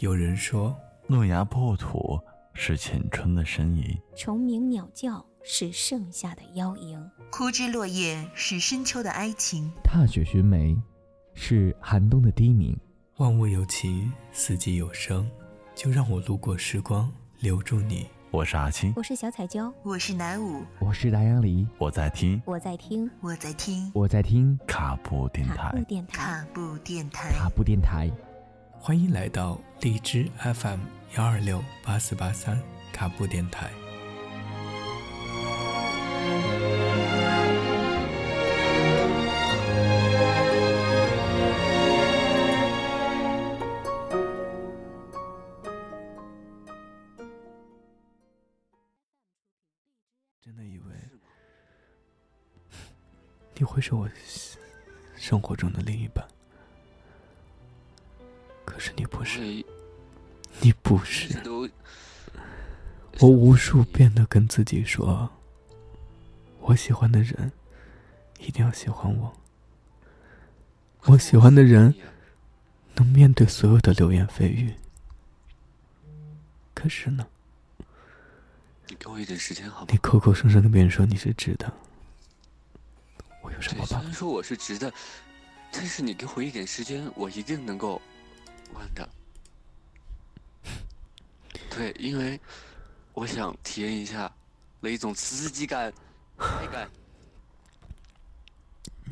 有人说，诺亚破土是浅春的呻吟，虫鸣鸟叫是盛夏的邀迎，枯枝落叶是深秋的哀情，踏雪寻梅是寒冬的低鸣。万物有情，四季有声，就让我路过时光，留住你。我是阿青，我是小彩椒，我是南舞，我是达杨梨，我在听，我在听，我在听，我在听卡布电台，卡布电台，卡布电台，卡布电台。欢迎来到荔枝 FM 幺二六八四八三卡布电台。真的以为 你会是我生活中的另一半。可是你不是，你不是。我无数遍的跟自己说，我喜欢的人一定要喜欢我。我喜欢的人能面对所有的流言蜚语。可是呢？你给我一点时间好吗？你口口声声跟别人说你是直的，我有什么办法？虽然说我是直的，但是你给我一点时间，我一定能够。弯的，对，因为我想体验一下那一种刺激感、快感。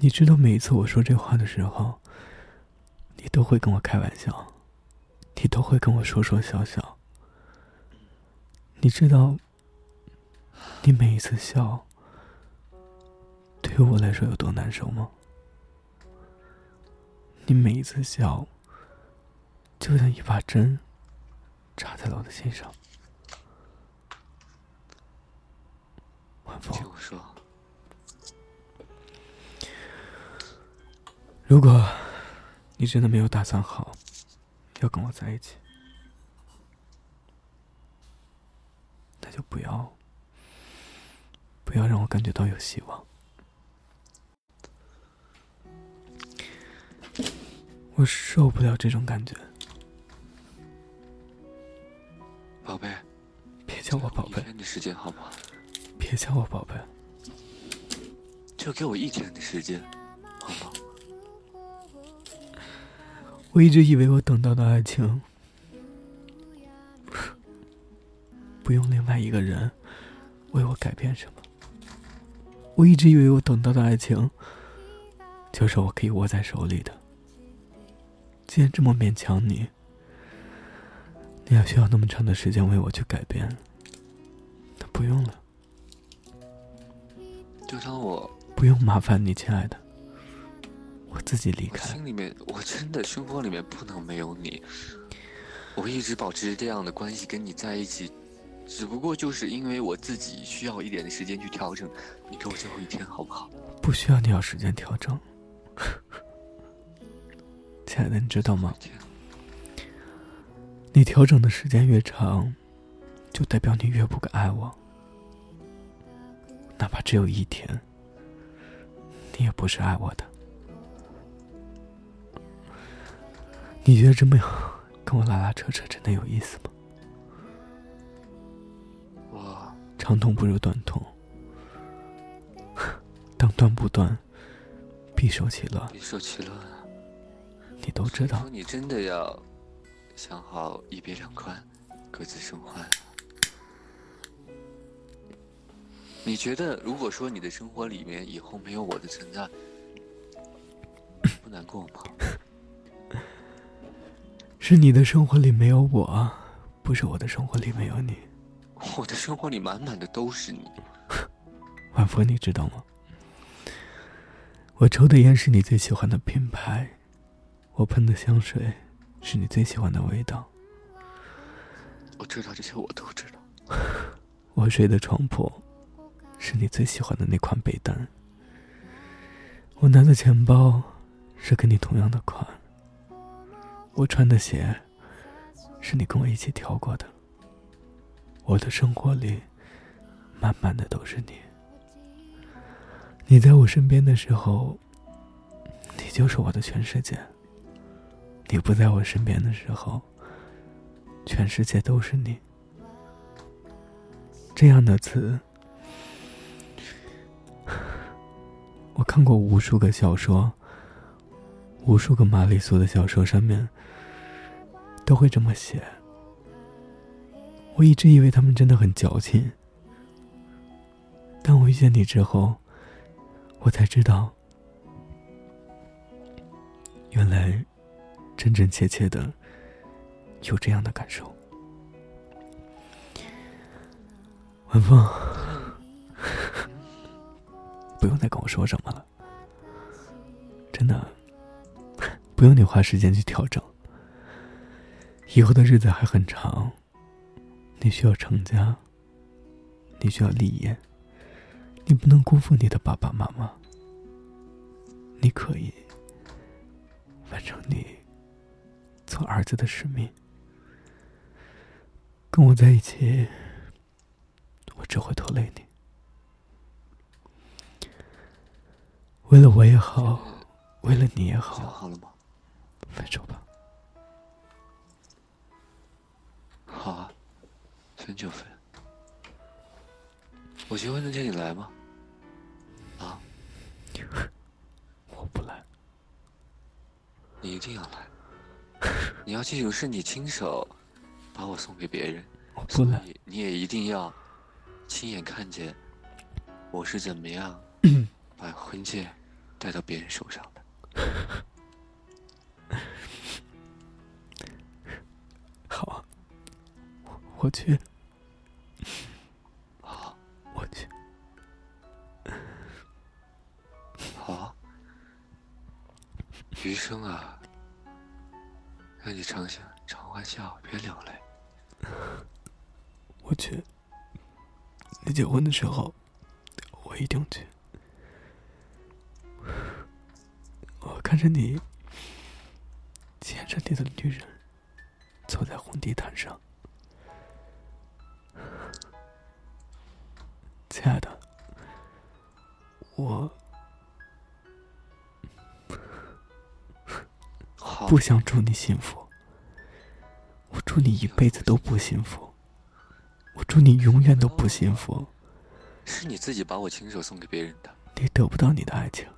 你知道，每一次我说这话的时候，你都会跟我开玩笑，你都会跟我说说笑笑。你知道，你每一次笑，对于我来说有多难受吗？你每一次笑。就像一把针插在了我的心上。晚风，听我说，如果你真的没有打算好要跟我在一起，那就不要不要让我感觉到有希望。我受不了这种感觉。叫我宝贝。一天的时间好吗？别叫我宝贝。就给我一天的时间，好吗？我一直以为我等到的爱情，不用另外一个人为我改变什么。我一直以为我等到的爱情，就是我可以握在手里的。既然这么勉强你。你要需要那么长的时间为我去改变，那不用了。就当我不用麻烦你，亲爱的，我自己离开。心里面，我真的生活里面不能没有你。我一直保持这样的关系跟你在一起，只不过就是因为我自己需要一点的时间去调整。你给我最后一天好不好？不需要你要时间调整，亲爱的，你知道吗？你调整的时间越长，就代表你越不敢爱我。哪怕只有一天，你也不是爱我的。你觉得这么跟我拉拉扯扯真的有意思吗？我长痛不如短痛，当断不断，必受其乱。必受其乱。你都知道。你真的要？想好一别两宽，各自生欢。你觉得，如果说你的生活里面以后没有我的存在，不难过吗？是你的生活里没有我，不是我的生活里没有你。我的生活里满满的都是你。晚风，你知道吗？我抽的烟是你最喜欢的品牌，我喷的香水。是你最喜欢的味道。我知道这些，我都知道。我睡的床铺，是你最喜欢的那款被单。我拿的钱包，是跟你同样的款。我穿的鞋，是你跟我一起挑过的。我的生活里，满满的都是你。你在我身边的时候，你就是我的全世界。你不在我身边的时候，全世界都是你。这样的词，我看过无数个小说，无数个玛丽苏的小说，上面都会这么写。我一直以为他们真的很矫情，但我遇见你之后，我才知道，原来真真切切的有这样的感受。晚风，不用再跟我说什么了，真的，不用你花时间去调整。以后的日子还很长。你需要成家，你需要立业，你不能辜负你的爸爸妈妈。你可以完成你做儿子的使命。跟我在一起，我只会拖累你。为了我也好，为了你也想好，好了吗？分手吧。好啊，分就分。我结婚那天你来吗？啊，我不来，你一定要来。你要记住，是你亲手把我送给别人，所我不来。以你也一定要亲眼看见我是怎么样 把婚戒戴到别人手上的。好啊，我我去，好，我去。好啊，余生啊，让你常想常欢笑，别流泪。我去。你结婚的时候，我一定去。看着你牵着你的女人走在红地毯上，亲爱的，我，不想祝你幸福，我祝你一辈子都不幸福，我祝你永远都不幸福。是你自己把我亲手送给别人的，你得不到你的爱情，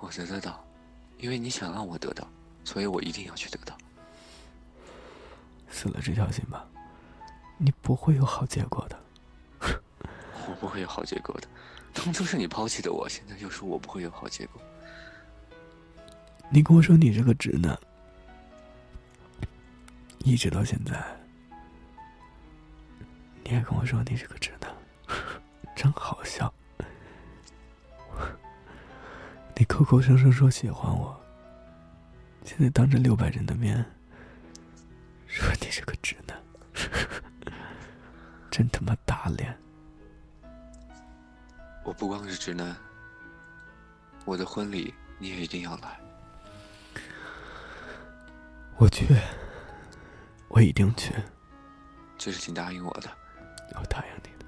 我得得到，因为你想让我得到，所以我一定要去得到。死了这条心吧，你不会有好结果的。我不会有好结果的。当初是你抛弃的我，现在又说我不会有好结果。你跟我说你是个直男，一直到现在，你还跟我说你是个直男，真好你口口声声说喜欢我，现在当着六百人的面说你是个直男，真他妈打脸！我不光是直男，我的婚礼你也一定要来。我去，我一定去，这是请答应我的。我答应你的。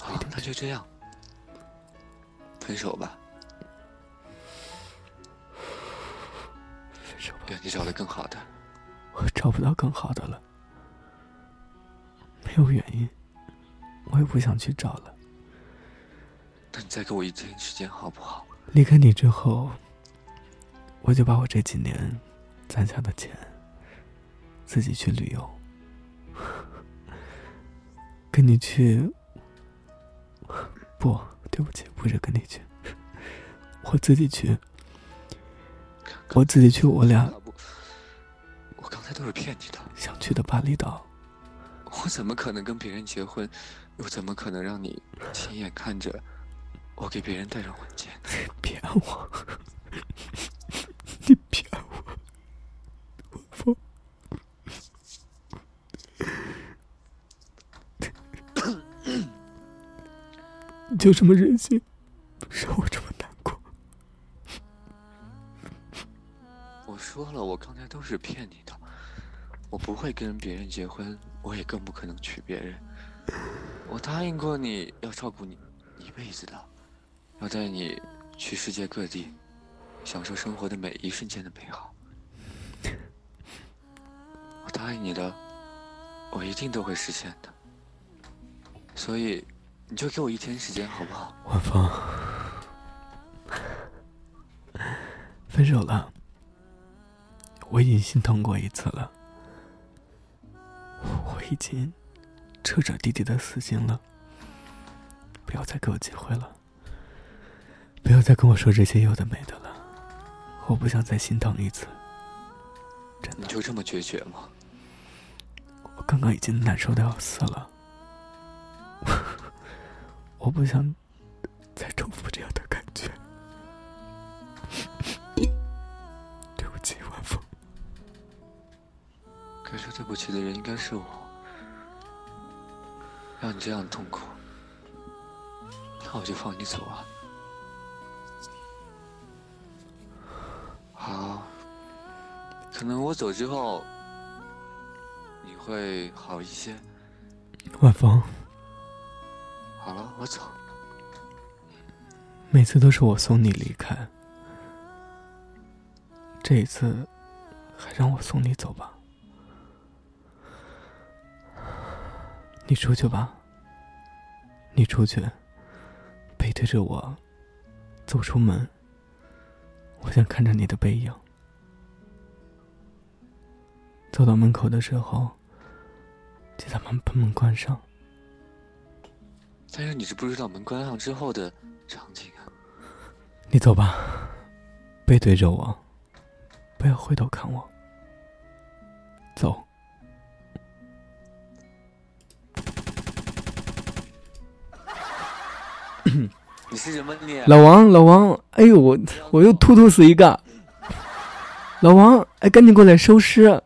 好，那就这样，分手吧，分手吧，愿你找到更好的。我找不到更好的了，没有原因，我也不想去找了。那你再给我一天时间好不好？离开你之后，我就把我这几年攒下的钱自己去旅游，跟你去。不，对不起，不是跟你去，我自己去，我自己去，我俩，我刚才都是骗你的。想去的巴厘岛。我怎么可能跟别人结婚？又怎么可能让你亲眼看着我给别人戴上婚戒？骗我！你骗我！我疯！你就这么任性，让我这么难过。我说了，我刚才都是骗你的。我不会跟别人结婚，我也更不可能娶别人。我答应过你要照顾你一辈子的，要带你去世界各地，享受生活的每一瞬间的美好。我答应你的，我一定都会实现的。所以，你就给我一天时间，好不好？晚风，分手了，我已经心疼过一次了，我已经彻彻底底的死心了。不要再给我机会了，不要再跟我说这些有的没的了，我不想再心疼一次。真的，你就这么决绝吗？我刚刚已经难受的要死了，我不想再重复这样的感觉。对不起，晚风。该说对不起的人应该是我，让你这样痛苦，那我就放你走啊。好，可能我走之后，你会好一些。晚风，好了，我走。每次都是我送你离开，这一次还让我送你走吧。你出去吧，你出去，背对着我，走出门。我想看着你的背影。走到门口的时候，记得把门关上。但是你是不知道门关上之后的场景啊。你走吧，背对着我，不要回头看我。走。你是什么你？老王，老王，哎呦，我我又突突死一个。老王，哎，赶紧过来收尸！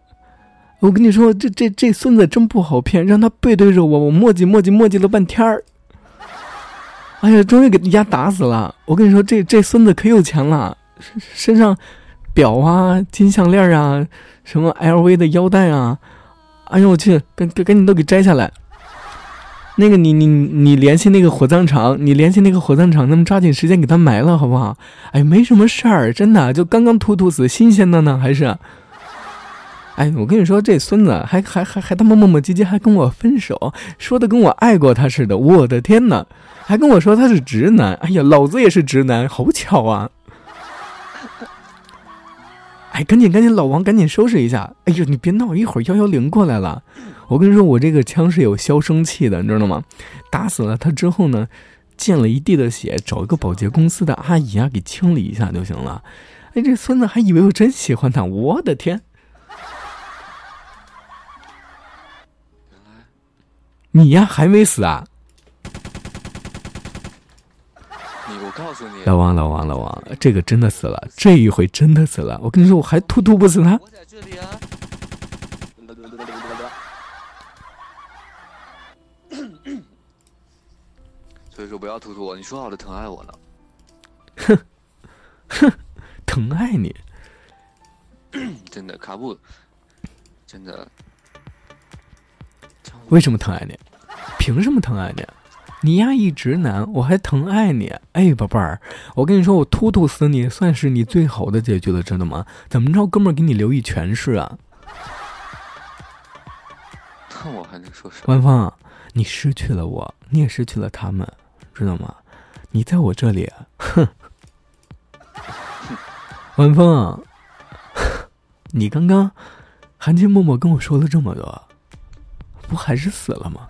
我跟你说，这这这孙子真不好骗，让他背对着我，我磨叽磨叽磨叽了半天儿。哎呀，终于给丫打死了！我跟你说，这这孙子可有钱了，身上表啊、金项链啊、什么 LV 的腰带啊，哎呦我去，赶赶赶紧都给摘下来！那个你你你联系那个火葬场，你联系那个火葬场，他们抓紧时间给他埋了，好不好？哎，没什么事儿，真的，就刚刚突突死，新鲜的呢，还是。哎，我跟你说，这孙子还还还还他妈磨磨唧唧，还跟我分手，说的跟我爱过他似的。我的天哪，还跟我说他是直男。哎呀，老子也是直男，好巧啊！哎，赶紧赶紧，老王赶紧收拾一下。哎呦，你别闹，一会儿幺幺零过来了。我跟你说，我这个枪是有消声器的，你知道吗？打死了他之后呢，溅了一地的血，找一个保洁公司的阿姨啊，给清理一下就行了。哎，这孙子还以为我真喜欢他，我的天！你呀，还没死啊？你，我告诉你，老王，老王，老王，这个真的死了，这一回真的死了。我跟你说，我还突突不死他。我在这里啊。所以说不要突突我，你说好的疼爱我呢？哼，哼，疼爱你，真的卡布，真的。为什么疼爱你？凭什么疼爱你？你呀一直男，我还疼爱你。哎，宝贝儿，我跟你说，我突突死你，算是你最好的结局了，知道吗？怎么着，哥们儿给你留一全是啊？那我还能说什么？官方，你失去了我，你也失去了他们，知道吗？你在我这里，哼。晚风，你刚刚含情脉脉跟我说了这么多。不还是死了吗？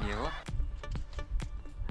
牛，